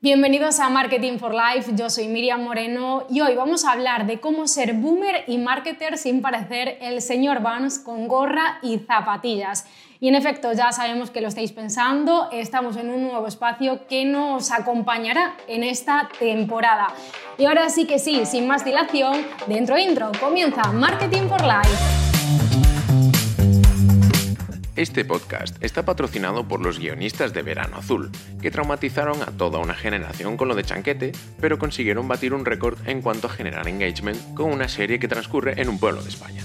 Bienvenidos a Marketing for Life, yo soy Miriam Moreno y hoy vamos a hablar de cómo ser boomer y marketer sin parecer el señor Vance con gorra y zapatillas. Y en efecto, ya sabemos que lo estáis pensando, estamos en un nuevo espacio que nos acompañará en esta temporada. Y ahora sí que sí, sin más dilación, dentro intro, comienza Marketing for Life. Este podcast está patrocinado por los guionistas de Verano Azul, que traumatizaron a toda una generación con lo de chanquete, pero consiguieron batir un récord en cuanto a generar engagement con una serie que transcurre en un pueblo de España.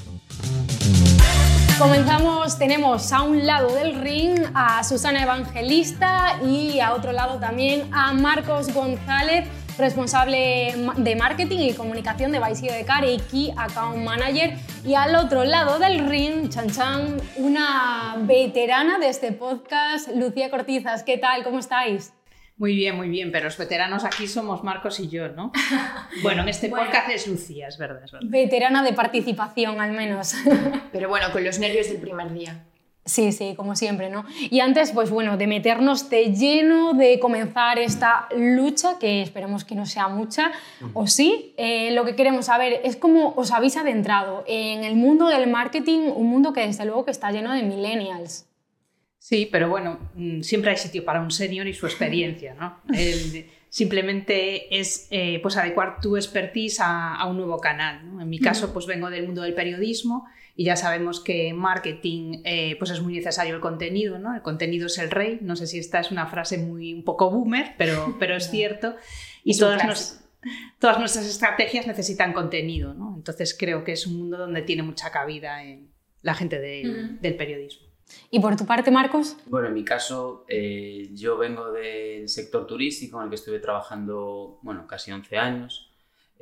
Comenzamos, tenemos a un lado del ring a Susana Evangelista y a otro lado también a Marcos González responsable de marketing y comunicación de Vice de Care y Key Account Manager. Y al otro lado del ring, Chan Chan, una veterana de este podcast, Lucía Cortizas. ¿Qué tal? ¿Cómo estáis? Muy bien, muy bien, pero los veteranos aquí somos Marcos y yo, ¿no? Bueno, en este podcast es Lucía, es verdad, es verdad. Veterana de participación, al menos. Pero bueno, con los nervios del primer día. Sí, sí, como siempre, ¿no? Y antes, pues bueno, de meternos de lleno, de comenzar esta lucha, que esperemos que no sea mucha, o sí, eh, lo que queremos saber es cómo os habéis adentrado en el mundo del marketing, un mundo que desde luego que está lleno de millennials. Sí, pero bueno, mm, siempre hay sitio para un senior y su experiencia, ¿no? simplemente es eh, pues adecuar tu expertise a, a, un nuevo canal. ¿no? En mi caso, pues vengo del mundo del periodismo y ya sabemos que en marketing eh, pues es muy necesario el contenido, ¿no? El contenido es el rey, no sé si esta es una frase muy un poco boomer, pero, pero es cierto. Y todas, todas nuestras estrategias necesitan contenido, ¿no? Entonces creo que es un mundo donde tiene mucha cabida en la gente del periodismo. ¿Y por tu parte, Marcos? Bueno, en mi caso, eh, yo vengo del sector turístico en el que estuve trabajando, bueno, casi 11 años.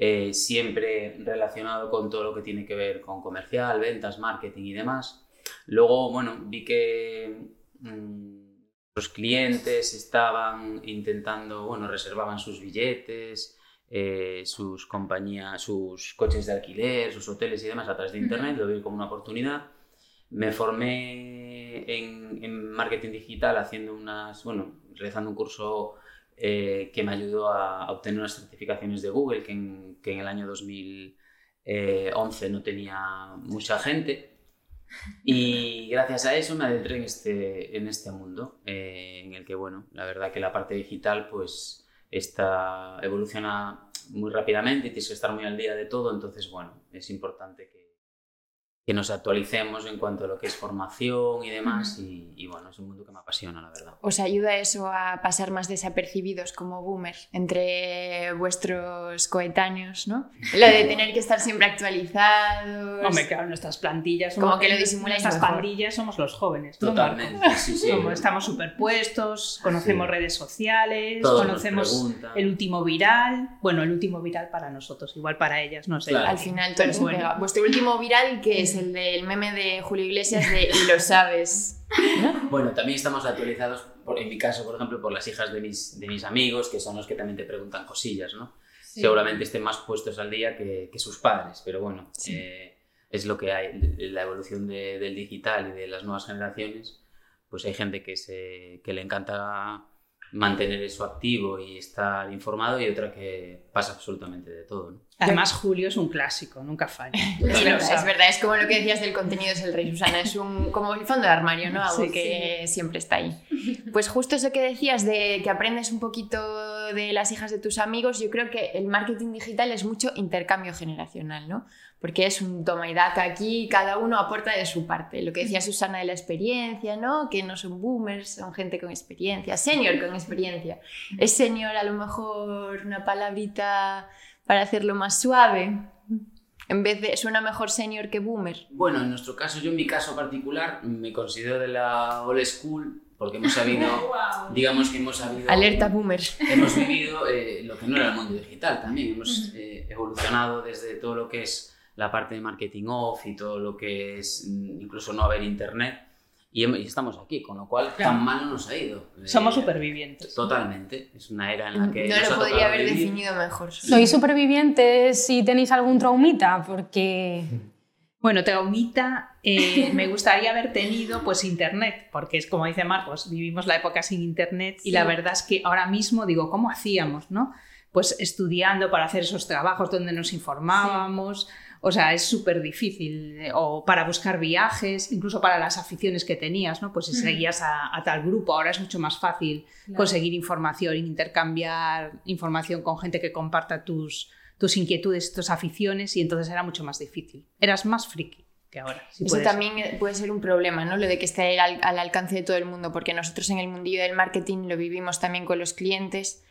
Eh, siempre relacionado con todo lo que tiene que ver con comercial, ventas, marketing y demás. Luego, bueno, vi que mm, los clientes estaban intentando, bueno, reservaban sus billetes, eh, sus compañías, sus coches de alquiler, sus hoteles y demás a través de Internet, lo vi como una oportunidad. Me formé en, en marketing digital haciendo unas, bueno, realizando un curso eh, que me ayudó a, obtener unas certificaciones de Google que en, que en el año 2011 no tenía mucha gente. Y gracias a eso me adentré en este, en este mundo, eh, en el que, bueno, la verdad que la parte digital pues está, evoluciona muy rápidamente y tienes que estar muy al día de todo, entonces, bueno, es importante que, que nos actualicemos en cuanto a lo que es formación y demás. y, bueno, es un mundo que me apasiona, la verdad. ¿Os ayuda eso a pasar más desapercibidos como boomer entre vuestros coetáneos, no? Lo de tener que estar siempre actualizados. Hombre, claro, nuestras plantillas. Como que lo disimuláis Nuestras pandillas somos los jóvenes. Totalmente, sí, sí. Como estamos superpuestos, conocemos redes sociales, conocemos el último viral. Bueno, el último viral para nosotros, igual para ellas, no sé. Al final todo bueno. Vuestro último viral, que es el del meme de Julio Iglesias de Y lo sabes. Bueno, también estamos actualizados, en mi caso, por ejemplo, por las hijas de mis, de mis amigos, que son los que también te preguntan cosillas, ¿no? Seguramente estén más puestos al día que, que sus padres, pero bueno, eh, es lo que hay. La evolución del digital y de las nuevas generaciones, pues hay gente que, se, que le encanta mantener eso activo y estar informado y otra que pasa absolutamente de todo. ¿no? Además, Julio es un clásico, nunca falla. Es verdad, es como lo que decías del contenido es el rey, Susana, es un, como el fondo de armario, ¿no? Algo que siempre está ahí. Pues justo eso que decías de que aprendes un poquito de las hijas de tus amigos, yo creo que el marketing digital es mucho intercambio generacional, ¿no? Porque es un toma y daca aquí, cada uno aporta de su parte. Lo que decía Susana de la experiencia, ¿no? Que no son boomers, son gente con experiencia, senior con experiencia. Es senior a lo mejor una palabrita para hacerlo más suave. En vez de, ¿suena mejor senior que boomer? Bueno, en nuestro caso, yo en mi caso particular, me considero de la old school porque hemos sabido, digamos que hemos sabido... Alerta boomer. Hemos vivido eh, lo que no era el mundo digital también, hemos eh, evolucionado desde todo lo que es la parte de marketing off y todo lo que es mm, incluso no haber internet y, estamos aquí, con lo cual tan mal no nos ha ido. Somos eh, supervivientes. Totalmente. Es una era en la que. No lo podría haber definido mejor. ¿Sois supervivientes si tenéis algún traumita? Porque Bueno, traumita eh, me gustaría haber tenido pues internet, porque es como dice Marcos, vivimos la época sin internet y la verdad es que ahora mismo digo, ¿cómo hacíamos, no? Pues estudiando para hacer esos trabajos donde nos informábamos, o sea, es súper difícil, eh, o para buscar viajes, incluso para las aficiones que tenías, ¿no? Pues si seguías a, tal grupo, ahora es mucho más fácil conseguir información, intercambiar información con gente que comparta tus tus inquietudes, tus aficiones y entonces era mucho más difícil. Eras más friki que ahora. Eso también puede ser un problema, ¿no? Lo de que esté al, al, alcance de todo el mundo, porque nosotros en el mundillo del marketing lo vivimos también con los clientes.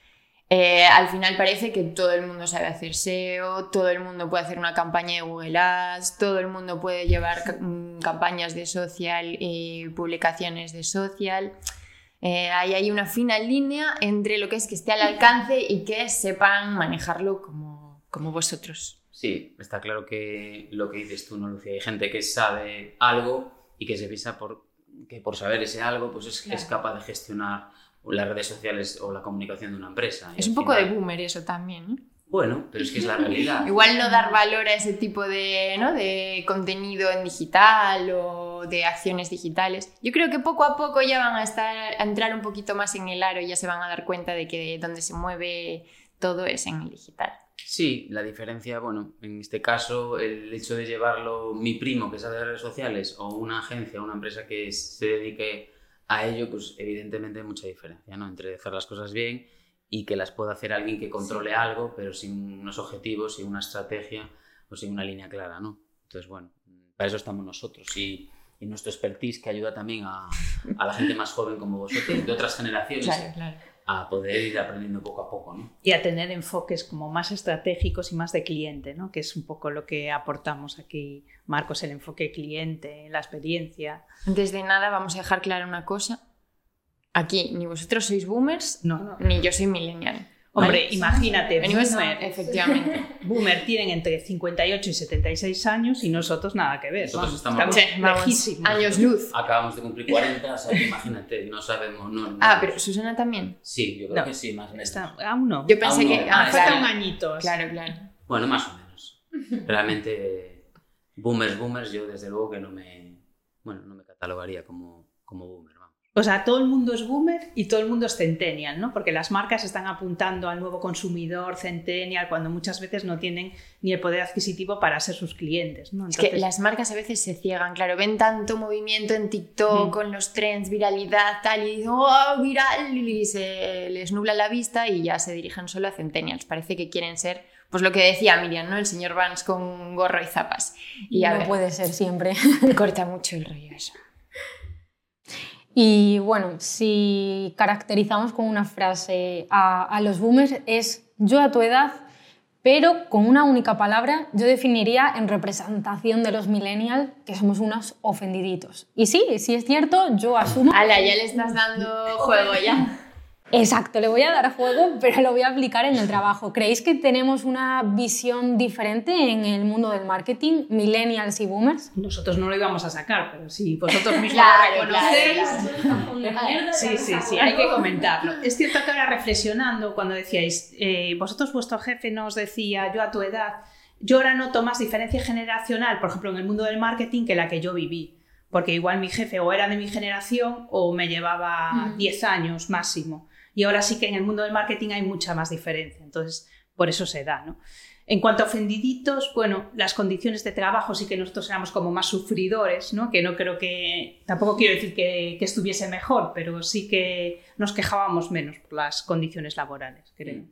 Eh, al final parece que todo el mundo sabe hacer SEO, todo el mundo puede hacer una campaña de Google Ads, todo el mundo puede llevar mm, campañas de social y publicaciones de social. Eh, ahí hay una fina línea entre lo que es que esté al alcance y que sepan manejarlo como como vosotros. Sí, está claro que lo que dices tú, ¿no, Lucía? Hay gente que sabe algo y que se piensa por, que por saber ese algo pues es, es capaz de gestionar las redes sociales o la comunicación de una empresa. Es un poco de boomer eso también. Bueno, pero es que es la realidad. Igual no dar valor a ese tipo de, ¿no? de contenido en digital o de acciones digitales. Yo creo que poco a poco ya van a, estar, a entrar un poquito más en el aro y ya se van a dar cuenta de que donde se mueve todo es en el digital. Sí, la diferencia, bueno, en este caso, el hecho de llevarlo mi primo que sabe de redes sociales o una agencia, una empresa que se dedique a ello, pues evidentemente hay mucha diferencia, ¿no? Entre hacer las cosas bien y que las pueda hacer alguien que controle algo, pero sin unos objetivos, sin una estrategia o sin una línea clara, ¿no? Entonces, bueno, para eso estamos nosotros y, y nuestro expertise que ayuda también a, a, la gente más joven como vosotros, de otras generaciones. Claro, claro a poder ir aprendiendo poco a poco. ¿no? Y a tener enfoques como más estratégicos y más de cliente, ¿no? que es un poco lo que aportamos aquí, Marcos, el enfoque cliente, la experiencia. Antes de nada, vamos a dejar clara una cosa. Aquí, ni vosotros sois boomers, no. ni yo soy millennial. Hombre, imagínate, boomer, efectivamente. Boomer tienen entre 58 y 76 años y nosotros nada que ver. Nosotros estamos, lejísimos. Años luz. Acabamos de cumplir 40, o sea, imagínate, no sabemos. No, ah, pero Susana también. Sí, yo creo que sí, más o menos. Está, aún no. Yo pensé que. Ah, falta un añito. Claro, claro. Bueno, más o menos. Realmente, boomers, boomers, yo desde luego que no me. Bueno, no me catalogaría como, como boomer. O sea, todo el mundo es boomer y todo el mundo es centennial, ¿no? Porque las marcas están apuntando al nuevo consumidor centennial cuando muchas veces no tienen ni el poder adquisitivo para ser sus clientes, ¿no? Es que las marcas a veces se ciegan, claro, ven tanto movimiento en TikTok con los trends, viralidad, tal, y dicen, ¡oh, viral! Y se les nubla la vista y ya se dirigen solo a centennials. Parece que quieren ser pues lo que decía Miriam, ¿no? El señor Vance con gorro y zapas. Y no puede ser siempre. Corta mucho el rollo eso. Y bueno, si caracterizamos con una frase a, los boomers es yo a tu edad, pero con una única palabra yo definiría en representación de los millennials que somos unos ofendiditos. Y sí, sí es cierto, yo asumo... Ala, ya le estás dando juego ya. Exacto, le voy a dar a juego, pero lo voy a aplicar en el trabajo. ¿Creéis que tenemos una visión diferente en el mundo del marketing, millennials y boomers? Nosotros no lo íbamos a sacar, pero si vosotros mismos lo reconocéis. sí, sí, sí, hay que comentarlo. Es cierto que ahora reflexionando, cuando decíais, eh, vosotros vuestro jefe nos decía, yo a tu edad, yo ahora noto más diferencia generacional, por ejemplo, en el mundo del marketing, que la que yo viví. Porque igual mi jefe o era de mi generación o me llevaba 10 años máximo. Y ahora sí que en el mundo del marketing hay mucha más diferencia, entonces por eso se da. ¿no? En cuanto a ofendiditos, bueno, las condiciones de trabajo sí que nosotros éramos como más sufridores, ¿no? que no creo que, tampoco quiero decir que, estuviese mejor, pero sí que nos quejábamos menos por las condiciones laborales, creo.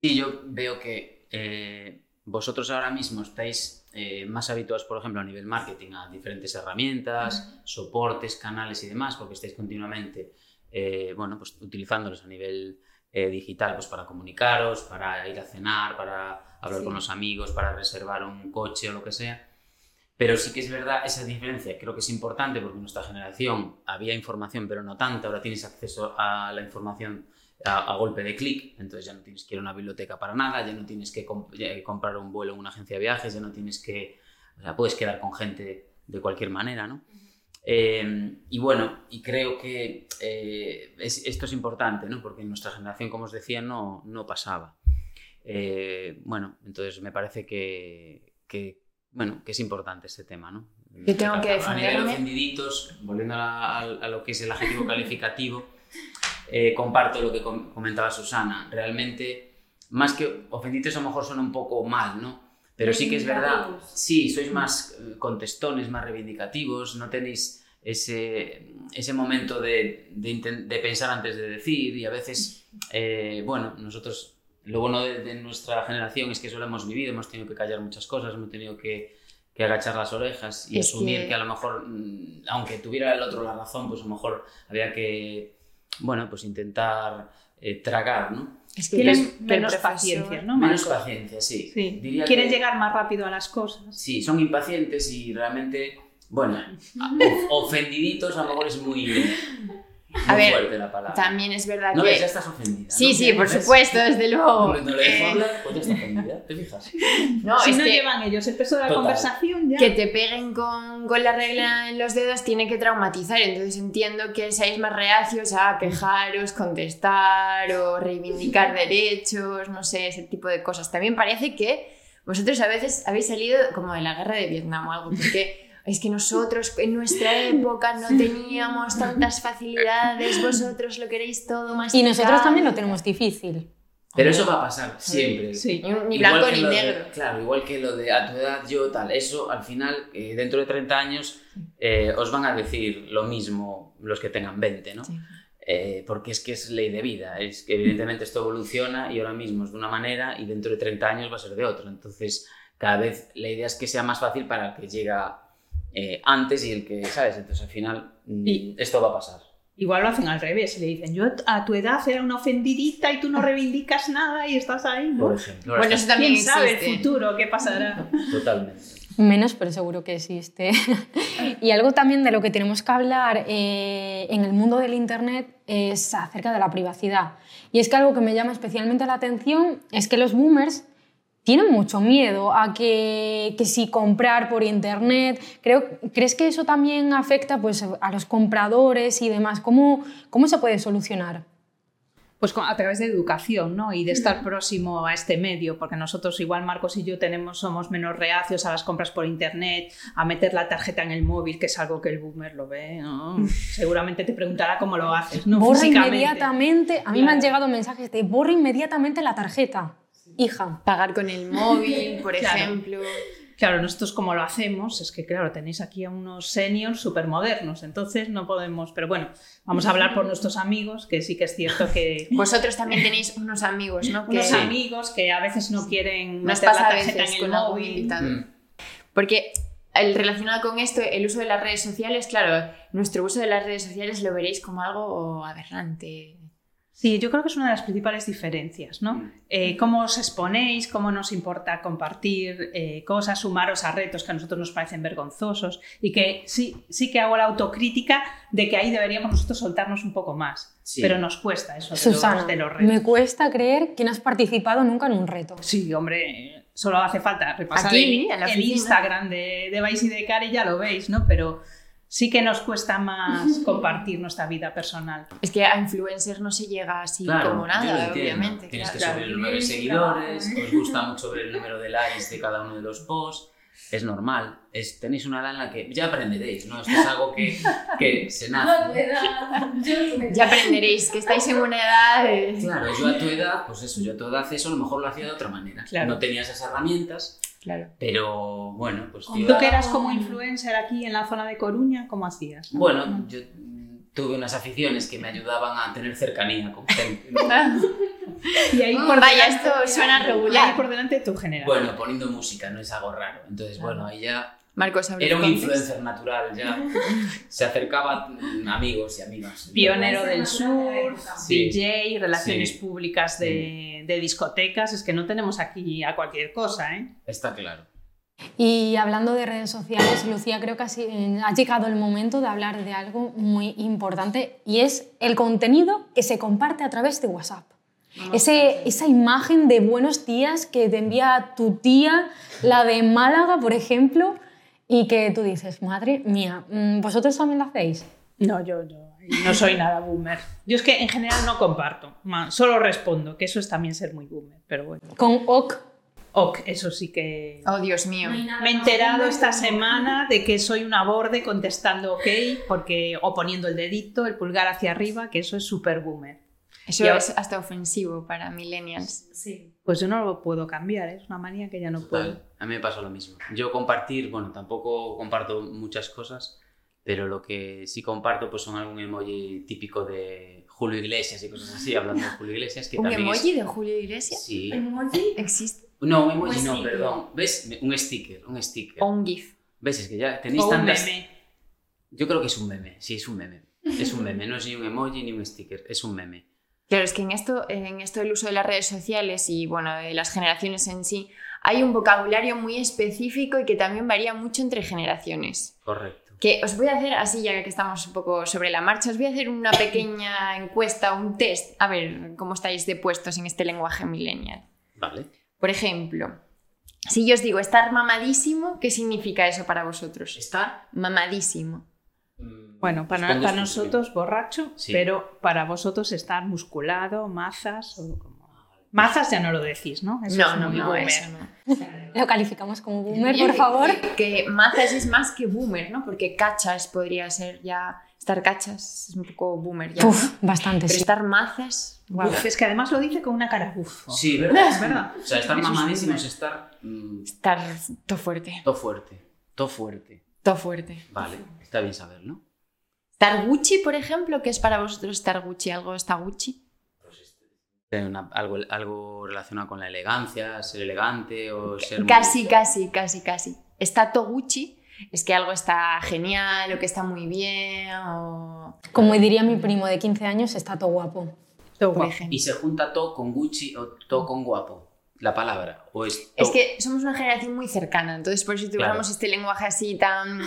Sí, yo veo que eh, vosotros ahora mismo estáis eh, más habituados, por ejemplo, a nivel marketing, a diferentes herramientas, soportes, canales y demás, porque estáis continuamente eh, bueno, pues utilizándolos a nivel eh, digital pues para comunicaros, para ir a cenar, para hablar con los amigos, para reservar un coche o lo que sea. Pero sí que es verdad esa diferencia, creo que es importante porque en nuestra generación había información pero no tanta, ahora tienes acceso a la información a, golpe de clic, entonces ya no tienes que ir a una biblioteca para nada, ya no tienes que comprar un vuelo en una agencia de viajes, ya no tienes que, o sea, puedes quedar con gente de cualquier manera, ¿no? Em, y bueno, y creo que eh, esto es importante, ¿no? porque en nuestra generación, como os decía, no, no pasaba. Eh, bueno, entonces me parece que, que, bueno, que es importante este tema, ¿no? Yo tengo que A nivel defenderme. ofendiditos, volviendo a, a- a lo que es el adjetivo calificativo, eh, comparto lo que com- comentaba Susana. Realmente, más que ofendidos a lo mejor suena un poco mal, ¿no? Pero sí que es verdad, sí, sois más eh, contestones, más reivindicativos, no tenéis ese, ese momento de, de de pensar antes de decir y a veces, eh, bueno, nosotros, lo bueno de, de nuestra generación es que eso lo hemos vivido, hemos tenido que callar muchas cosas, hemos tenido que, que agachar las orejas y Es asumir que- que... a lo mejor, mm, aunque tuviera el otro la razón, pues a lo mejor había que, bueno, pues intentar eh, tragar, ¿no? Es que Tienen menos paciencia, ¿no? Menos paciencia, sí. Sí. Diría Quieren que- llegar más rápido a las cosas. Sí, son impacientes y realmente, bueno, ofendiditos a lo mejor es muy, muy A ver, fuerte la palabra. También es verdad No que... ves, ya estás ofendida. Sí, ¿no? sí, por ¿Ves? supuesto, desde luego. No, no le dejo Eh, hablar, pues ya está ofendida, ¿te fijas? no, si es no que, llevan ellos el peso de la Total. conversación, ya. que te peguen con, con la regla en los dedos tiene que traumatizar. Entonces entiendo que seáis más reacios a quejaros, contestar o reivindicar derechos, no sé, ese tipo de cosas. También parece que vosotros a veces habéis salido como de la guerra de Vietnam o algo, porque es que nosotros en nuestra época no teníamos tantas facilidades, vosotros lo queréis todo más Y nosotros también lo tenemos difícil. Pero eso va a pasar siempre. Sí. Ni, ni blanco ni lo de- negro. claro, igual que lo de a tu edad yo tal, eso al final, eh, dentro de 30 años, eh, os van a decir lo mismo los que tengan 20, ¿no? Sí. Eh, porque es que es ley de vida, es que evidentemente esto evoluciona y ahora mismo es de una manera y dentro de 30 años va a ser de otra. Entonces, cada vez la idea es que sea más fácil para el que llega eh, antes y el que, ¿sabes? Entonces, al final, mm, Y- esto va a pasar. Igual lo hacen al revés y le dicen, yo a tu edad era una ofendidita y tú no reivindicas nada y estás ahí, ¿no? Por ejemplo, Bueno, eso también ¿Quién sabe el futuro qué pasará? totalmente. Menos, pero seguro que existe. y algo también de lo que tenemos que hablar eh, en el mundo del Internet es acerca de la privacidad. Y es que algo que me llama especialmente la atención es que los boomers tienen mucho miedo a que, que si comprar por Internet. Creo, ¿Crees que eso también afecta pues, a los compradores y demás? ¿Cómo, cómo se puede solucionar? Pues a través de educación, ¿no? Y de estar próximo a este medio, porque nosotros igual Marcos y yo tenemos, somos menos reacios a las compras por internet, a meter la tarjeta en el móvil, que es algo que el boomer lo ve, ¿no? Seguramente te preguntará cómo lo haces, ¿no? borra inmediatamente. A mí me han Claro. llegado mensajes de borra inmediatamente la tarjeta. Hija. Pagar con el móvil, por Claro. ejemplo. Claro, nosotros como lo hacemos es que, claro, tenéis aquí a unos seniors súper modernos, entonces no podemos, pero bueno, vamos a hablar por nuestros amigos, que sí que es cierto que Vosotros también tenéis unos amigos, ¿no? Que unos Sí. amigos que a veces no quieren nos meter la pasa a tarjeta veces en el con móvil. Mm. Porque el relacionado con esto, el uso de las redes sociales, claro, nuestro uso de las redes sociales lo veréis como algo aberrante. Sí, yo creo que es una de las principales diferencias, ¿no? Mm. Eh, cómo os exponéis, cómo nos importa compartir eh, cosas, sumaros a retos que a nosotros nos parecen vergonzosos y que sí, sí que hago la autocrítica de que ahí deberíamos nosotros soltarnos un poco más, Sí. pero nos cuesta eso de Susana, los, de los retos. me cuesta creer que no has participado nunca en un reto. Sí, hombre, solo hace falta repasar Aquí, el, el. Instagram de, de Vais y de Cari y ya lo veis, ¿no? Pero sí que nos cuesta más compartir nuestra vida personal. Es que a influencers no se llega así Claro, como nada, entiendo. obviamente. Tienes claro. que subir el número de seguidores, os gusta mucho ver el número de likes de cada uno de los posts. Es normal, es, tenéis una edad en la que ya aprenderéis, ¿no? Esto es algo que, que se nace. Ya aprenderéis que estáis en una edad de... Claro, yo a tu edad, pues eso, yo a tu edad eso a lo mejor lo hacía de otra manera. Claro. No tenía esas herramientas, Claro. pero bueno, pues tío, ¿Tú que eras como influencer aquí en la zona de Coruña, cómo hacías? Bueno, yo mm, tuve unas aficiones que me ayudaban a tener cercanía con gente. ¿no? Y ahí por Vaya, delante- esto suena ahí regular. por delante tu generación. Bueno, poniendo música, no es algo raro. Entonces, bueno, ahí ya Marcos, era un influencer natural, ya se acercaba mm, amigos y amigas. Pionero del sur, Sí. DJ, relaciones Sí. públicas de, de discotecas, es que no tenemos aquí a cualquier cosa, ¿eh? Está claro. Y hablando de redes sociales, Lucía, creo que ha ha llegado el momento de hablar de algo muy importante y es el contenido que se comparte a través de WhatsApp. Ese, esa imagen de buenos días que te envía tu tía, la de Málaga, por ejemplo, y que tú dices, madre mía, mm, ¿vosotros también lo hacéis? No, yo, yo no soy nada boomer. Yo es que en general no comparto, solo respondo, que eso es también ser muy boomer, pero bueno. Con OK, Ok, eso sí que... Oh, Dios mío. No Me he enterado esta semana de que soy una borde contestando ok porque, o poniendo el dedito, el pulgar hacia arriba, que eso es super boomer. Eso ahora- es hasta ofensivo para millennials. Sí. Pues yo no lo puedo cambiar, ¿eh? es una manía que ya no puedo. A mí me pasa lo mismo. Yo compartir, bueno, tampoco comparto muchas cosas, pero lo que sí comparto pues son algún emoji típico de Julio Iglesias y cosas así, hablando de Julio Iglesias, que ¿Un también es- emoji de Julio Iglesias? Sí. ¿Emoji? ¿Existe? No, un emoji Un no, sticker. perdón. ¿Ves? Un sticker, un sticker. ¿O un GIF? ¿Ves? Es que ya tenéis O un tantas... meme. Yo creo que es un meme, sí, es un meme. Es un meme, no es ni un emoji ni un sticker, es un meme. Claro, es que en esto, en esto del uso de las redes sociales y bueno, de las generaciones en sí, hay un vocabulario muy específico y que también varía mucho entre generaciones. Correcto. Que os voy a hacer así, ya que estamos un poco sobre la marcha, os voy a hacer una pequeña encuesta, un test, a ver cómo estáis de puestos en este lenguaje millennial. Vale. Por ejemplo, si yo os digo estar mamadísimo, ¿qué significa eso para vosotros? ¿Está? Mamadísimo. Mm, Bueno, para, nosotros borracho, Sí. pero para vosotros estar musculado, mazas o como... Mazas ya no lo decís, ¿no? Eso no, es no, muy no, boomer. eso no. Lo calificamos como boomer, por favor. Que, mazas es más que boomer, ¿no? Porque cachas podría ser ya. Estar cachas es un poco boomer ya. ¿no? Uf, bastante, Pero sí. estar mazas. guau. Uf, es que además lo dice con una cara bufo. Sí, ¿verdad? Es verdad. O sea, estar Eso mamadísimo es estar... mm, Estar todo fuerte. todo fuerte. Todo fuerte. Todo fuerte. Vale, está bien saberlo. Estar Gucci, por ejemplo, ¿qué es para vosotros estar Gucci? ¿Algo está Gucci? Una- algo, algo relacionado con la elegancia, ser elegante o ser... muy- Casi, casi, casi, casi. Está todo Gucci. Es que algo está genial o que está muy bien o... Como diría mi primo de 15 años, está todo guapo. Todo guapo. Y se junta todo con Gucci o todo con guapo. La palabra. O es Es que somos una generación muy cercana, entonces por eso utilizamos Claro. este lenguaje así tan...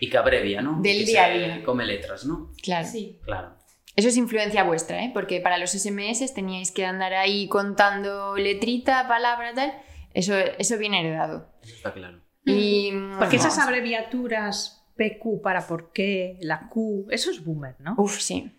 Y que abrevia, ¿no? Del Que día a día. Come letras, ¿no? Claro. Claro. Eso es influencia vuestra, ¿eh? Porque para los SMS teníais que andar ahí contando letrita, palabra, tal. Eso, eso viene heredado. Eso está claro. Y, Porque esas abreviaturas PQ para por qué, la Q, eso es boomer, ¿no? Uf, sí.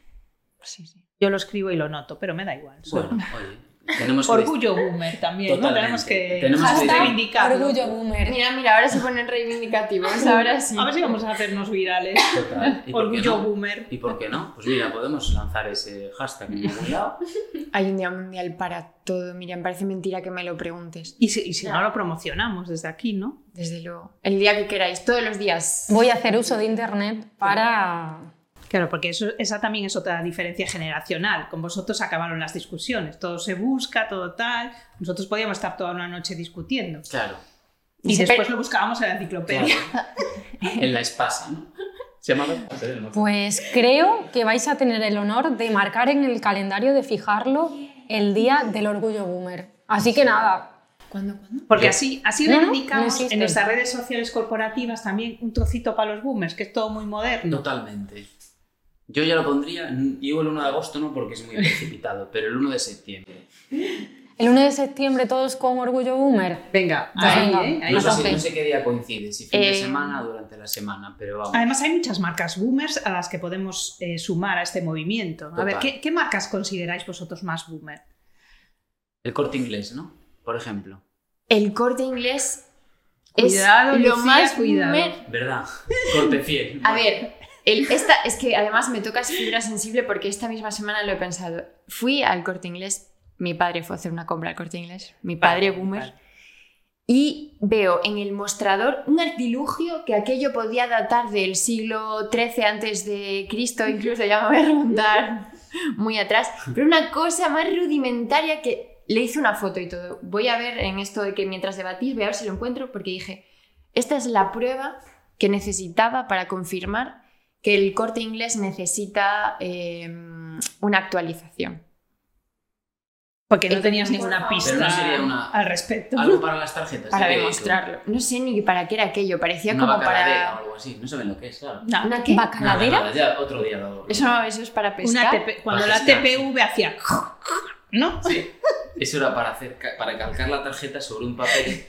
Sí, sí. Yo lo escribo y lo noto, pero me da igual. Bueno, oye. Tenemos que... Orgullo boomer también. Tenemos que Tenemos que reivindicarlo. Orgullo boomer. Mira, mira, ahora se ponen reivindicativos, ahora sí. A ver si vamos a hacernos virales. Total. ¿Y por qué Orgullo no? boomer. ¿Y por qué no? Pues mira, podemos lanzar ese hashtag en algún lado. Hay un día mundial para todo. Mira, parece mentira que me lo preguntes. Y si, y si no lo promocionamos desde aquí, ¿no? Desde luego. El día que queráis, todos los días. Voy a hacer uso de internet para... Claro, porque eso, esa también es otra diferencia generacional. Con vosotros acabaron las discusiones. Todo se busca, todo tal. Nosotros podíamos estar toda una noche discutiendo. Claro. Y Se después per- lo buscábamos en la enciclopedia. En la espasa, ¿no? Se llama espasa, ¿no? Pues creo que vais a tener el honor de marcar en el calendario, de fijarlo, el día del orgullo boomer. Así que nada, ¿Cuándo, cuándo? Porque así, así No, reivindicamos no en nuestras redes sociales corporativas también un trocito para los boomers, que es todo muy moderno. Totalmente. Yo ya lo pondría, digo el 1 de agosto no porque es muy precipitado, pero el 1 de septiembre. el 1 de septiembre todos con orgullo boomer. Venga, ahí, ahí, venga. ¿eh? Ahí No va. sé, no qué día coincide, si fin de Eh, semana o durante la semana, pero vamos. Además, hay muchas marcas boomers a las que podemos eh, sumar a este movimiento. A ver. ¿qué, qué marcas consideráis vosotros más boomer? El corte inglés, ¿no? Por ejemplo. El corte inglés Cuidado, es lo más cuidado. boomer ¿Verdad? Corte fiel. A ver, el- esta, es que además me tocas fibra sensible porque esta misma semana lo he pensado. Fui al corte inglés, mi padre fue a hacer una compra al corte inglés, mi padre Vale, boomer, vale. y veo en el mostrador un artilugio que aquello podía datar del siglo XIII antes de Cristo, incluso ya me voy a remontar muy atrás, pero una cosa más rudimentaria que le hice una foto y todo. Voy a ver en esto de que mientras debatís, voy a ver si lo encuentro porque dije, esta es la prueba que necesitaba para confirmar que el corte inglés necesita eh, una actualización. Porque no tenías ninguna pista no sería una- al respecto. Algo para las tarjetas. Para crédito. demostrarlo. No sé ni para qué era aquello, parecía Una como bacaladera o para... algo así. No saben lo que es, claro. No, ¿Una qué? ¿Bacaladera? Nada, ya otro día lo Eso, eso es para una pescar. TP cuando Para la pescar, TPV hacía... ¿No? Sí. Eso era para hacer para calcar la tarjeta sobre un papel.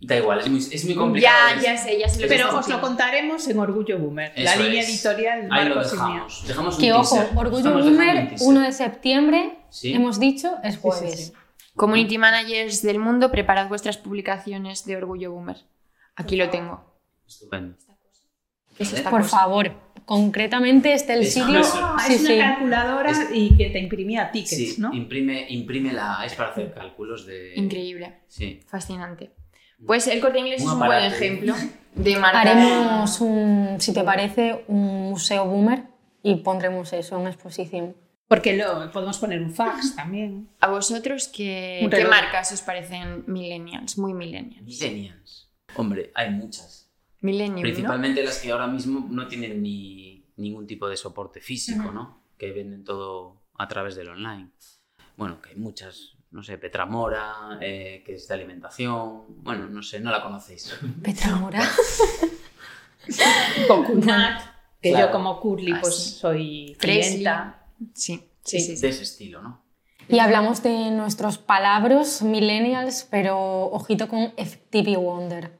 Da igual, es muy, es muy complicado. Ya, ya sé, ya sé lo que Pero os lo contaremos en Orgullo Boomer, la línea editorial Ahí lo Marcos y mía. dejamos. Dejamos un Que ojo, orgullo Estamos boomer, teaser. 1 de septiembre, Sí. hemos dicho, es sí, jueves. sí. Community managers del mundo, preparad vuestras publicaciones de Orgullo Boomer. Aquí lo tengo. Estupendo. ¿Qué es esta Por cosa? favor, concretamente este el sitio. Ah, Sí, es una sí. calculadora Es- y que te imprimía tickets, Sí, ¿no? imprime, imprime la. Es para hacer cálculos de. Increíble, Sí. fascinante. Pues el corte inglés Un es un buen aparato. ejemplo de marca. Haremos un, si te parece, un museo boomer y pondremos eso en exposición. Porque lo, podemos poner un fax también. A vosotros, ¿qué, ¿qué marcas os parecen millennials? Muy millennials. Millennials. Hombre, hay muchas. Millennium, ¿no? Principalmente las que ahora mismo no tienen ni ningún tipo de soporte físico, Ujú. ¿no? Que venden todo a través del online. Bueno, que hay muchas, no sé, Petramora, eh, que es de alimentación. Bueno, no sé, no la conocéis. Petramora. Con Cunat, que Claro. yo como Curly Ah, pues soy clienta. Sí, Sí. sí, sí. sí. De ese estilo, ¿no? Y hablamos de nuestros palabras millennials, pero ojito con Stevie Wonder.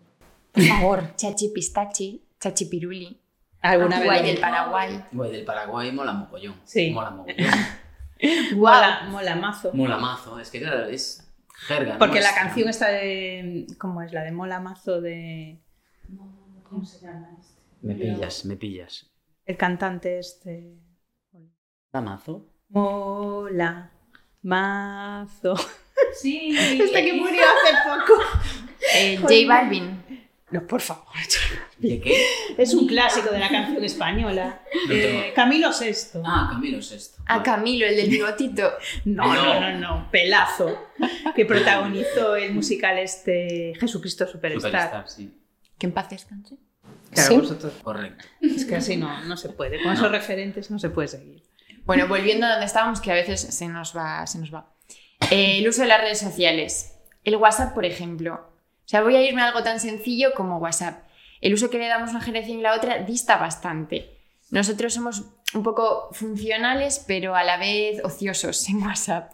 Por favor. Chachi pistachi, chachi piruli, Alguna guay vez. del Paraguay. Guay del Paraguay mola mogollón. Sí. Mola mogollón. Mola, mola mazo. mola mazo. Es que claro, es jerga. ¿no? Porque la Es- canción está de. ¿Cómo es? La de Mola Mazo de. ¿Cómo se llama este? Me pillas, me pillas. El cantante este. ¿La mazo? Mola Mazo. Sí. Este que murió hace poco. Eh, J Balvin. No, por favor. ¿De qué? Es un clásico de la canción española. No Eh, Camilo Sesto. Ah, Camilo Sesto. A Vale. Camilo, el del bigotito. No, no, No. no, no, pelazo. Que protagonizó el musical este Jesucristo Superstar. Superstar, sí. Que en paz descanse. Claro, Sí. vosotros. Correcto. Es que así no, no se puede. Con esos referentes no se puede seguir. Bueno, volviendo a donde estábamos, que a veces se nos va. Se nos va. Eh, el uso de las redes sociales. El WhatsApp, por ejlo. O sea, voy a irme a algo tan sencillo como WhatsApp. El uso que le damos una generación y la otra dista bastante. Nosotros somos un poco funcionales, pero a la vez ociosos en WhatsApp.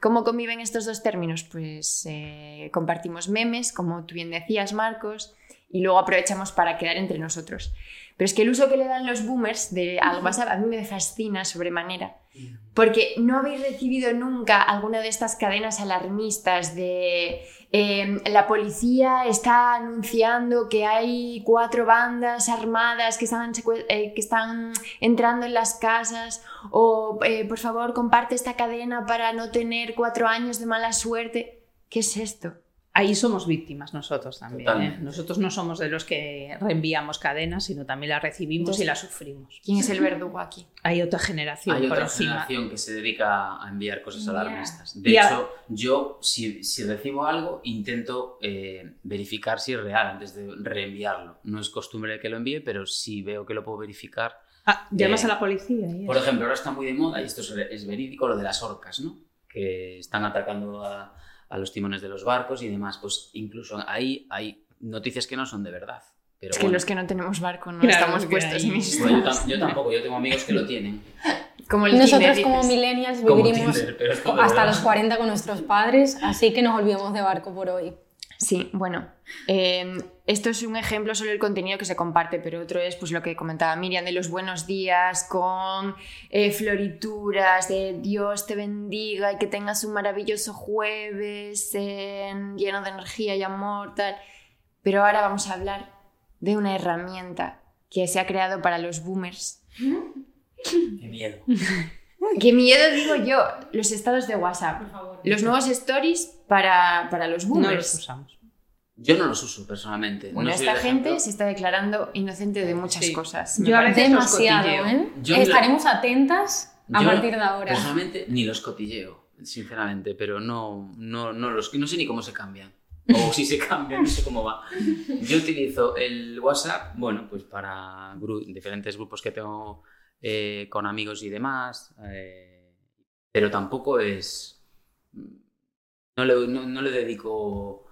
¿Cómo conviven estos dos términos? Pues eh, compartimos memes, como tú bien decías, Marcos, y luego aprovechamos para quedar entre nosotros. Pero es que el uso que le dan los boomers de, al WhatsApp a mí me fascina sobremanera. Porque no habéis recibido nunca alguna de estas cadenas alarmistas de eh, la policía está anunciando que hay cuatro bandas armadas que están, eh, entrando en las casas o eh, por favor comparte esta cadena para no tener cuatro años de mala suerte. ¿Qué es esto? Ahí somos víctimas nosotros también. ¿eh? Nosotros no somos de los que reenviamos cadenas, sino también las recibimos Entonces- y las sufrimos. ¿Quién es el verdugo aquí? Hay otra generación Hay por otra encima. generación que se dedica a enviar cosas Ya. alarmistas. De Ya. hecho, yo, si, si recibo algo, intento eh, verificar si es real antes de reenviarlo. No es costumbre que lo envíe, pero si veo que lo puedo verificar. Ah, llamas Eh, a la policía. y Por ejemplo, ahora está muy de moda, y esto es, es verídico, lo de las orcas, ¿no? Que están atacando a, a los timones de los barcos y demás. Pues incluso ahí hay noticias que no son de verdad. Pero Es que bueno. los que no tenemos barco no Claro, estamos puestos ahí- en. Bueno, yo, tam- yo tampoco, yo tengo amigos que lo tienen. Como el Nosotros Tinder, como millennials Como Tinder, de hasta los 40 con nuestros padres, así que nos olvidemos de barco por hoy. Sí, bueno, eh, esto es un ejemplo solo del contenido que se comparte, pero otro es pues lo que comentaba Miriam de los buenos días con eh, florituras de Dios te bendiga y que tengas un maravilloso jueves en- lleno de energía y amor, tal. Pero ahora vamos a hablar de una herramienta que se ha creado para los boomers. Qué miedo. Qué miedo digo yo, los estados de WhatsApp. Por favor. Los nuevos stories para, para los no boomers. los usamos. Yo no los uso personalmente. Bueno, no esta gente ejemplo. se está declarando inocente de muchas Sí. cosas. me Yo a veces Demasiado. ¿eh? Estaremos atentas a Yo, partir de ahora. Personalmente ni los cotilleo, sinceramente, pero no, no, no, los, no sé ni cómo se cambian. O si se cambian, no sé cómo va. Yo utilizo el WhatsApp, bueno, pues para gru- diferentes grupos que tengo eh, con amigos y demás, eh, pero tampoco es... No le, no, no le dedico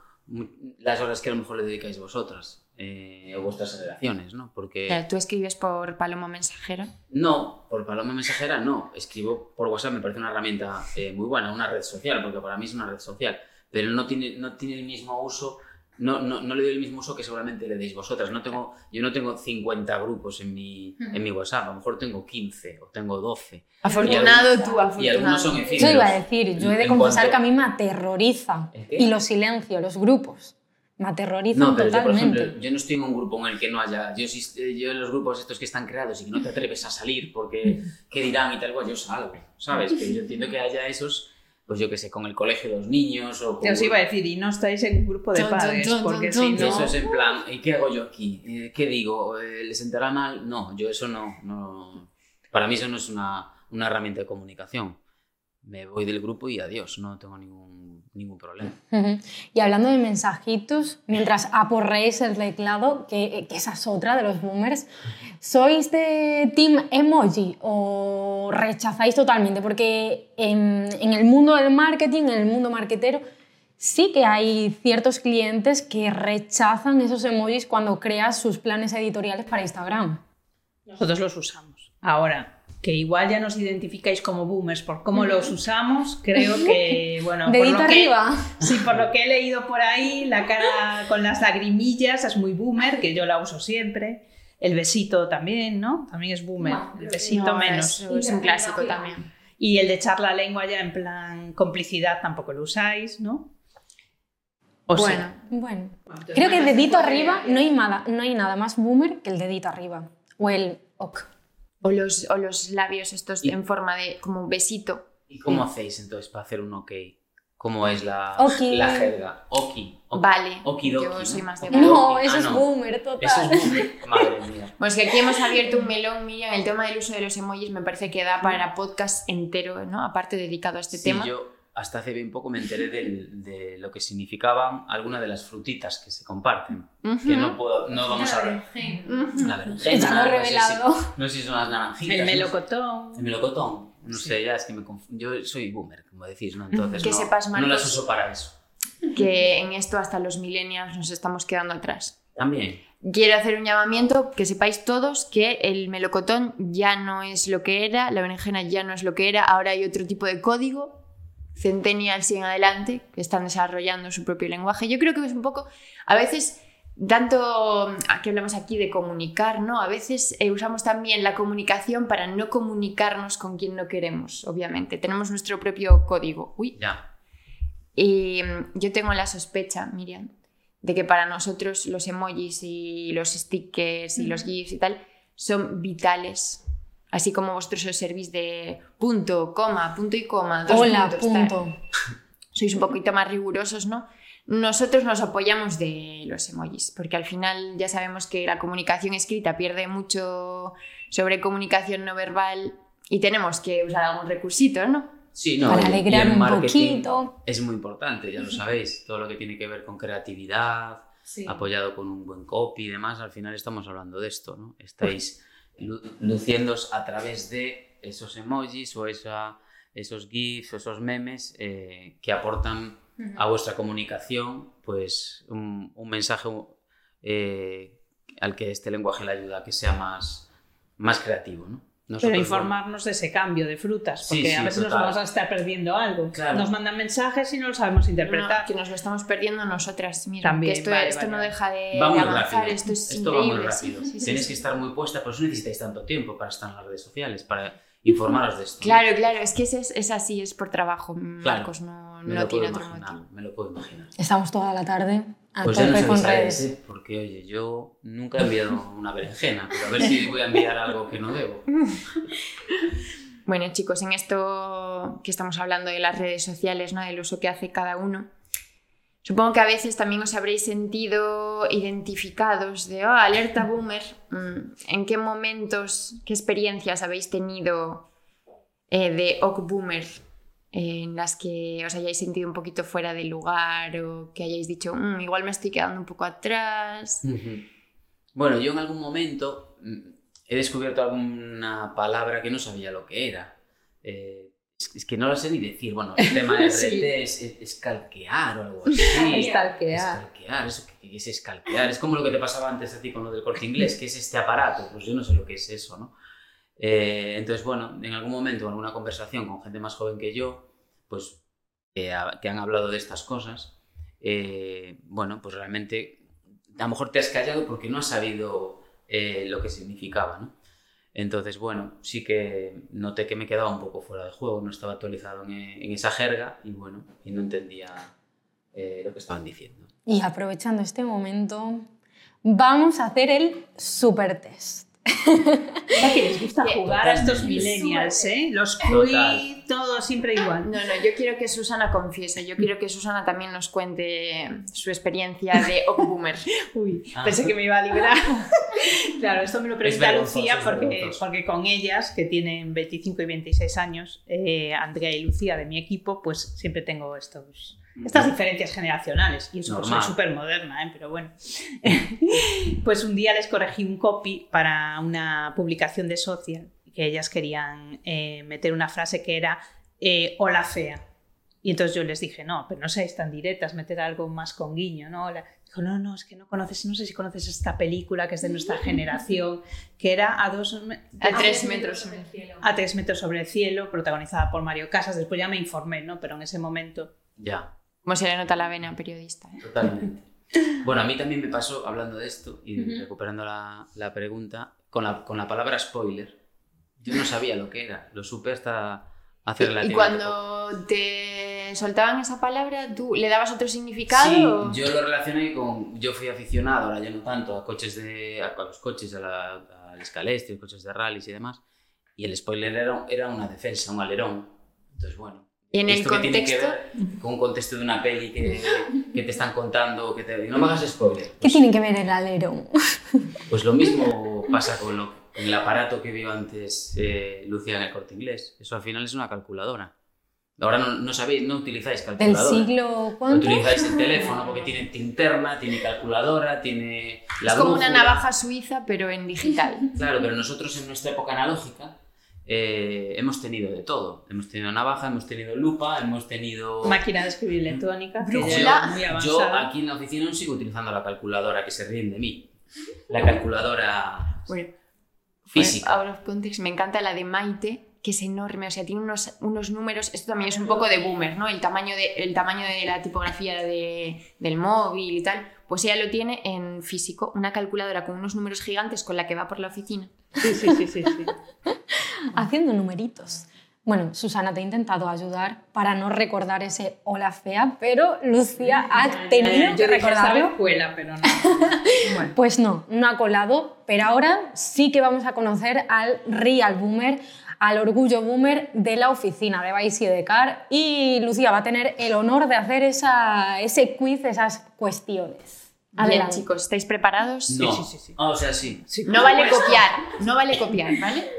las horas que a lo mejor le dedicáis vosotras eh, o vuestras generaciones, ¿no? Porque... Tú escribes por Paloma Mensajera. No, por Paloma Mensajera no. Escribo por WhatsApp, me parece una herramienta eh, muy buena, una red social, porque para mí es una red social, pero no tiene, no tiene el mismo uso no, no, no le doy el mismo uso que seguramente le deis vosotras. No tengo, yo no tengo 50 grupos en mi, en mi WhatsApp, a lo mejor tengo 15 o tengo 12. Afortunado Y tú, algunos- Y algunos son afortunado. Eso iba a decir, yo he de confesar cuanto- que a mí me aterroriza. Y los silencios, los grupos. Me aterrorizan No, pero yo, por totalmente. ejemplo, yo no estoy en un grupo en el que no haya. Yo, yo en los grupos estos que están creados y que no te atreves a salir porque qué dirán y tal, pues yo salgo, ¿sabes? Pero yo entiendo que haya esos, pues yo que sé, con el colegio de los niños o con. Os iba a decir, y no estáis en un grupo de padres, tun, porque tun, si no... Eso es en plan, ¿y qué hago yo aquí? Eh, ¿Qué digo? Eh, ¿Les sentará mal? No, yo eso no, no. Para mí eso no es una, una herramienta de comunicación. Me voy del grupo y adiós, no tengo ningún, ningún problema. Y hablando de mensajitos, mientras aporreéis el teclado, que, que esa es otra de los boomers, ¿sois de team emoji o rechazáis totalmente? Porque en, en el mundo del marketing, en el mundo marketero, sí que hay ciertos clientes que rechazan esos emojis cuando creas sus planes editoriales para Instagram. Nosotros los usamos. Ahora, que igual ya nos identificáis como boomers por cómo los usamos, creo que, bueno, por Dedito lo que, arriba. sí, por lo que he leído por ahí, la cara con las lagrimillas es muy boomer, que yo la uso siempre. El besito también, ¿no? También es boomer. El besito No, menos. es un clásico también. Y el de echar la lengua ya en plan complicidad tampoco lo usáis, ¿no? O Bueno, sea, Bueno, creo que el dedito arriba no hay, nada, no hay nada más boomer que el dedito arriba. O el ok. O los, o los labios estos Y- en forma de como besito. ¿Y cómo hacéis entonces para hacer un ok? ¿Cómo es la, Oki. la jerga? Oki. ok- Vale, okidoki, yo soy ¿no? más de. No, Ah, eso es no. boomer total. Eso es boomer. Madre mía. Pues que aquí hemos abierto un melón, Miriam. El tema del uso de los emojis me parece que da para podcast entero, ¿no? Aparte dedicado a este Sí, tema. yo hasta hace bien poco me enteré de lo que significaban algunas de las frutitas que se comparten. Que no, puedo, no vamos a ver. La berenjena. He no sé si- revelado. No sé si son las naranjitas. el no sé. melocotón. El melocotón. No sé, ya es que me conf- Yo soy boomer, como decís, ¿no? Entonces Que no, sepas, no las Marcos. uso para eso. Que en esto hasta los millennials nos estamos quedando atrás. También. Quiero hacer un llamamiento, que sepáis todos que el melocotón ya no es lo que era, la berenjena ya no es lo que era, ahora hay otro tipo de código, centennials y en adelante, que están desarrollando su propio lenguaje. Yo creo que es un poco, a veces, tanto que hablamos aquí de comunicar, ¿no? A veces eh, usamos también la comunicación para no comunicarnos con quien no queremos, obviamente. Tenemos nuestro propio código. Uy, Ya. y mm, yo tengo la sospecha, Miriam, de que para nosotros los emojis y los stickers y los GIFs y tal son vitales. Así como vosotros os servís de punto, coma, punto y coma, dos Hola, puntos, tal. punto. Sois un poquito más rigurosos, ¿no? Nosotros nos apoyamos de los emojis, porque al final ya sabemos que la comunicación escrita pierde mucho sobre comunicación no verbal y tenemos que usar algún recursito, ¿no? Sí, no. Para alegrar un poquito. Es muy importante, ya lo sabéis. Todo lo que tiene que ver con creatividad, apoyado con un buen copy y demás, al final estamos hablando de esto, ¿no? Estáis luciéndos a través de esos emojis o esa, esos GIFs o esos memes eh, que aportan a vuestra comunicación pues un, un mensaje eh, al que este lenguaje le ayuda a que sea más, más creativo, ¿no? Pero Nosotros, informarnos de ese cambio de frutas, Sí, porque a sí, veces nos total. vamos a estar perdiendo algo. Claro. Nos mandan mensajes y no lo sabemos interpretar. No, que nos lo estamos perdiendo nosotras mismas. También, que esto, vale, esto vale, no deja de, Va de muy avanzar, rápido. esto es Esto va muy increíble. rápido. Sí, sí, sí, Tenéis sí. que estar muy puesta, por eso necesitáis tanto tiempo para estar en las redes sociales, para informaros de esto. ¿no? Claro, claro, es que es, es así, es por trabajo, Claro. Marcos, no, me no lo tiene otro motivo. me lo puedo imaginar. Estamos toda la tarde a Pues ya no con sabéis redes. ¿eh? porque oye, yo nunca he enviado una berenjena, pero a ver si voy a enviar algo que no debo. Bueno, chicos, en esto que estamos hablando de las redes sociales, ¿no? del uso que hace cada uno, supongo que a veces también os habréis sentido identificados de, oh, alerta boomer, mm, ¿en qué momentos, qué experiencias habéis tenido eh, de ok boomer en las que os hayáis sentido un poquito fuera de lugar o que hayáis dicho, "Mm, igual me estoy quedando un poco atrás? Bueno, yo en algún momento mm, he descubierto alguna palabra que no sabía lo que era. Eh, es, es que no lo sé ni decir. Bueno, el tema de RT Sí. es, es- es calquear o algo así. Stalkear. Escalquear, ¿eso es escalquear? Es como lo que te pasaba antes a ti con lo del corte inglés, que es este aparato. Pues yo no sé lo que es eso, ¿no? Eh, entonces, bueno, en algún momento, en alguna conversación con gente más joven que yo, pues que, ha- que han hablado de estas cosas, eh, bueno, pues realmente a lo mejor te has callado porque no has sabido eh, lo que significaba, ¿no? Entonces, bueno, sí que noté que me quedaba un poco fuera de juego, no estaba actualizado en, en esa jerga y bueno, y no entendía eh, lo que estaban diciendo. Y aprovechando este momento, vamos a hacer el super test. Que les gusta jugar a estos millennials, ¿eh? Los quiz, todo siempre igual. No, no, yo quiero que Susana confiese, yo quiero que Susana también nos cuente su experiencia de Boomer. Uy, Ah. pensé que me iba a librar. claro, esto me lo pregunta Lucía porque, porque con ellas, que tienen 25 y 26 años, eh, Andrea y Lucía de mi equipo, pues siempre tengo estos, estas diferencias generacionales. Y eso que soy súper moderna, ¿eh? pero bueno. pues un día les corregí un copy para una publicación de Social, que ellas querían eh, meter una frase que era eh, hola fea. Y entonces yo les dije, no, pero no seáis tan directas, meter algo más con guiño, ¿no? Hola. Dijo, no, no, es que no conoces, no sé si conoces esta película que es de nuestra generación, que era a dos A tres metros sobre el cielo. a tres metros sobre el cielo, protagonizada por Mario Casas. Después ya me informé, ¿no? Pero en ese momento. Ya, Como se le nota la vena periodista. ¿eh? totalmente. Bueno, a mí también me pasó, hablando de esto y Ujú. recuperando la, la pregunta, con la, con la palabra spoiler. Yo no sabía lo que era, lo supe hasta hace Y relativamente poco. cuando te soltaban esa palabra, ¿tú le dabas otro significado? Sí, yo lo relacioné con. Yo fui aficionado, ahora ya no tanto, a coches de. a, a los coches, a la- al escalestre, coches de rallies y demás. Y el spoiler era, era una defensa, un alerón. Entonces, bueno. Y en el ¿esto qué tiene que contexto- ver con un contexto de una peli que, que te están contando? Que te, no me hagas spoiler. ¿Qué Pues, tiene que ver el alerón? pues lo mismo pasa con, lo, con el aparato que vio antes eh, Lucía en el corte inglés. Eso al final es una calculadora. Ahora no, no sabéis, no utilizáis ¿Del calculadora. siglo cuánto? Utilizáis el teléfono porque tiene linterna, tiene calculadora, tiene la es como una brújula. navaja suiza, pero en digital. Claro, pero nosotros en nuestra época analógica eh, hemos tenido de todo. Hemos tenido navaja, hemos tenido lupa, hemos tenido... Máquina de escribir electrónica, Brújula. Yo avanzada. aquí en la oficina aún sigo utilizando la calculadora que se ríen de mí. La calculadora Bueno, física. Out of context, me encanta la de Maite, que es enorme, o sea, tiene unos, unos números, esto también es un poco de boomer, ¿no? El tamaño de, el tamaño de la tipografía de- del móvil y tal, pues ella lo tiene en físico, una calculadora con unos números gigantes con la que va por la oficina. Sí, sí, sí, sí, sí. Haciendo numeritos. Bueno, Susana te ha intentado ayudar para no recordar ese hola fea, pero Lucía ha tenido Eh, Yo que recordarlo. cuela, pero no. Bueno. Pues no, no ha colado, pero ahora sí que vamos a conocer al real boomer, al orgullo boomer de la oficina de Vice y de Car. Y Lucía va a tener el honor de hacer esa, ese quiz, esas cuestiones. Bien, Adelante. chicos, ¿estáis preparados? No. sí, sí, sí. Ah, o sea, sí. Sí, No vale copiar, no vale copiar, ¿vale?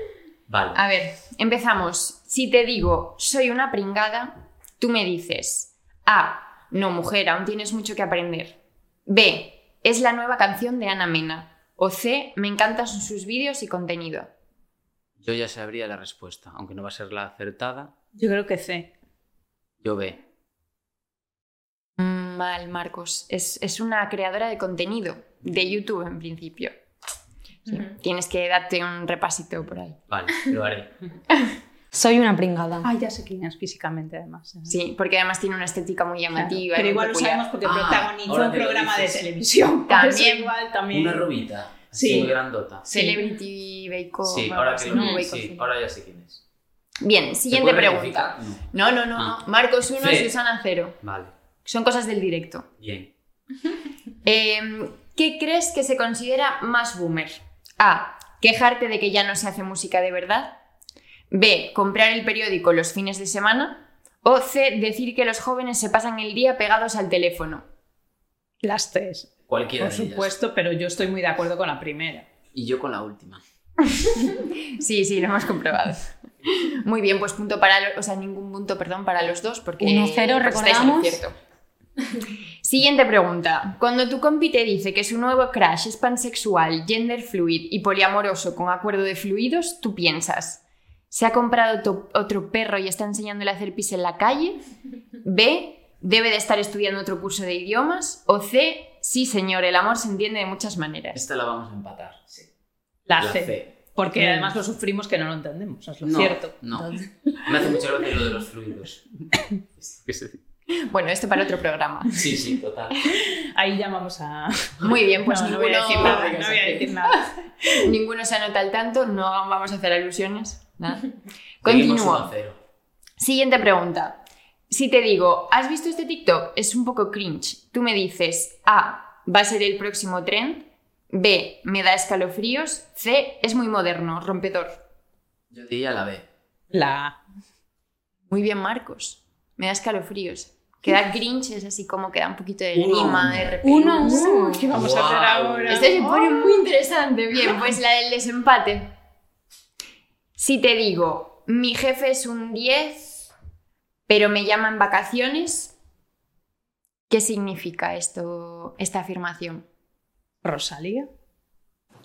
Vale. A ver, empezamos. Si te digo, soy una pringada, tú me dices, A, no, mujer, aún tienes mucho que aprender. B, es la nueva canción de Ana Mena. O C, me encantan sus vídeos y contenido. Yo ya sabría la respuesta, aunque no va a ser la acertada. Yo creo que C. Yo B. Mal, Marcos. Es, es una creadora de contenido, de YouTube en principio. Sí, Tienes que darte un repasito por ahí. Vale, lo haré. Soy una pringada. Ah, ya sé quién es físicamente, además. Sí, porque además tiene una estética muy Claro, llamativa. Pero igual lo sabemos porque Ah, protagonizó un programa de televisión. También. Igual también. Una rubita, así Sí. muy grandota. Celebrity Bake Off. Sí, ahora que ¿no? lo Bake sí, ahora ya sé quién es. Bien, ¿Se siguiente pregunta. No. No, no, no, Ah. no. Marcos 1, C. Susana 0. Vale, Son cosas del directo. bien. Eh, ¿Qué crees que se considera más boomer? A. Quejarte de que ya no se hace música de verdad. B. Comprar el periódico los fines de semana. O C. Decir que los jóvenes se pasan el día pegados al teléfono. Las tres, Cualquiera por de ellas. supuesto, pero yo estoy muy de acuerdo con la primera. Y yo con la última. Sí, sí, lo hemos comprobado. Muy bien, pues punto para los, o sea, ningún punto, perdón, para los dos, porque 1-0, porque estáis en lo recordamos. cierto. Siguiente pregunta. Cuando tu compi te dice que su nuevo crush es pansexual, gender fluid y poliamoroso con acuerdo de fluidos, tú piensas, ¿se ha comprado otro perro y está enseñándole a hacer pis en la calle? B, debe de estar estudiando otro curso de idiomas. O C, sí señor, el amor se entiende de muchas maneras. Esta la vamos a empatar. Sí. La, La C. C. Porque además lo sufrimos que no lo entendemos, es lo No, cierto. no. Entonces- Me hace mucha gracia lo de los fluidos. Bueno, esto para otro programa. Sí, sí, total. Ahí ya vamos a... Muy bien, pues no, no ninguno, voy a decir nada, no voy a decir nada. ninguno se anota al tanto, no vamos a hacer alusiones. Nada. Continúo. 1 a 0. Siguiente pregunta. Si te digo, ¿has visto este TikTok? Es un poco cringe. Tú me dices, A, va a ser el próximo trend. B, me da escalofríos. C, es muy moderno, rompedor. Yo diría la B. La A. Muy bien, Marcos. Me da escalofríos. Queda cringe, es así como que da un poquito de Uno a grima, uno. de repelús. Uno uno. ¿Qué vamos a hacer ahora? Esto se pone muy interesante. Bien, pues la del desempate. Si te digo, mi jefe es un 10, pero me llama en vacaciones, ¿qué significa esto, esta afirmación? Rosalía.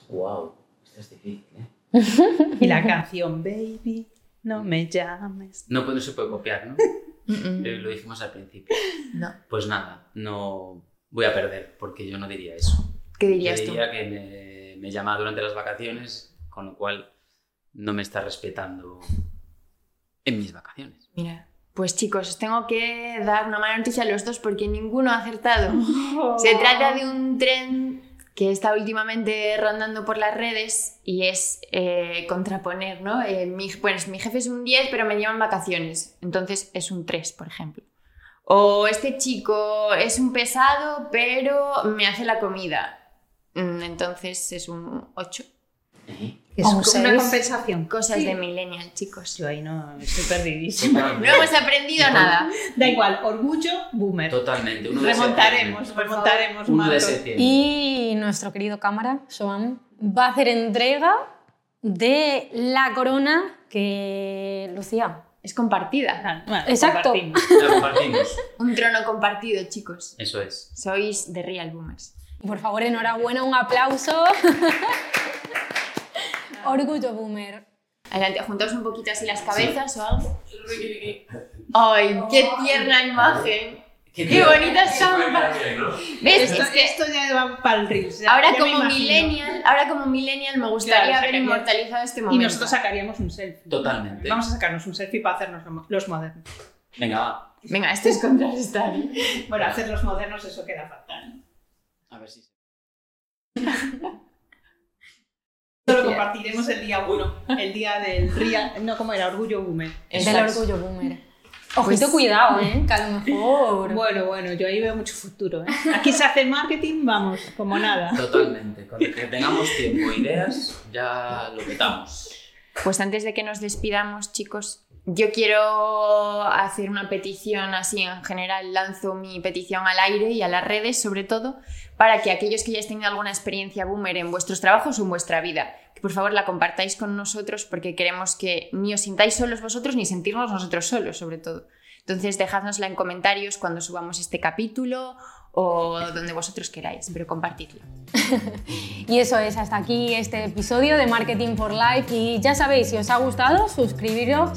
Wow, esto es difícil, ¿eh? Y la canción Baby, no me llames. No, pues no se puede copiar, ¿no? Eh, Lo dijimos al principio. No. Pues nada, no voy a perder porque yo no diría eso. ¿Qué Yo dirías tú? diría que me, me llama durante las vacaciones, con lo cual no me está respetando en mis vacaciones. Mira, pues chicos, os tengo que dar una mala noticia a los dos porque ninguno ha acertado. Se trata de un tren que está últimamente rondando por las redes y es eh, contraponer, ¿no? Eh, mi, mi jefe es un 10 pero me llevan vacaciones, entonces es un 3, por ejemplo. O este chico es un pesado pero me hace la comida, Mm, entonces es un 8. ¿Eh? Es una compensación. Cosas de millennial, chicos. Yo ahí no estoy perdidísima. No hemos aprendido nada. Da igual, orgullo, boomer. Totalmente. Uno de Remontaremos, septiembre. remontaremos, Uno de. Y nuestro querido cámara, Joan, va a hacer entrega de la corona que Lucía. Es compartida. Ah, bueno, Exacto. compartimos. La compartimos. Un trono compartido, chicos. Eso es. Sois de Real Boomers. Por favor, enhorabuena, un aplauso. Orgullo boomer. Adelante, juntaos un poquito así las cabezas o algo. ¡Ay, qué tierna imagen! ¡Qué bonita estampa! ¿Ves? Esto, Es que esto ya va para el Reels. ahora como millennial, ahora como millennial me gustaría Claro, haber inmortalizado este Y momento. nosotros sacaríamos un selfie. Totalmente. Vamos a sacarnos un selfie para hacernos lo- los modernos. Venga, va. Venga, esto es contrarrestar. Bueno, hacer los modernos eso queda fatal. A ver si. Esto lo compartiremos el día 1, el día del Real, no, ¿cómo era? Orgullo Boomer. Del Exacto. orgullo boomer. Ojito, Pues- cuidado, ¿eh? Que a lo mejor. Bueno, bueno, yo ahí veo mucho futuro. ¿eh? Aquí se hace marketing, vamos, como nada. Totalmente. Con que tengamos tiempo e ideas, ya lo petamos. Pues antes de que nos despidamos, chicos, yo quiero hacer una petición así en general, lanzo mi petición al aire y a las redes sobre todo, para que aquellos que ya tenido alguna experiencia boomer en vuestros trabajos o en vuestra vida, que por favor la compartáis con nosotros porque queremos que ni os sintáis solos vosotros ni sentirnos nosotros solos sobre todo. Entonces dejádnosla en comentarios cuando subamos este capítulo o donde vosotros queráis, pero compartidlo. Y eso es, hasta aquí este episodio de Marketing for Life. Y ya sabéis, si os ha gustado, suscribiros.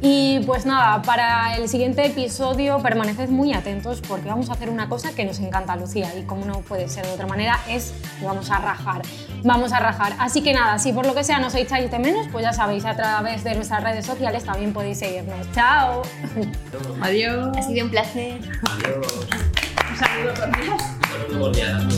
Y pues nada, para el siguiente episodio permaneced muy atentos porque vamos a hacer una cosa que nos encanta, Lucía, y como no puede ser de otra manera, es que vamos a rajar. Vamos a rajar. Así que nada, si por lo que sea nos echáis de menos, pues ya sabéis, a través de nuestras redes sociales también podéis seguirnos. ¡Chao! Adiós. Ha sido un placer. Adiós. Un saludo cordial.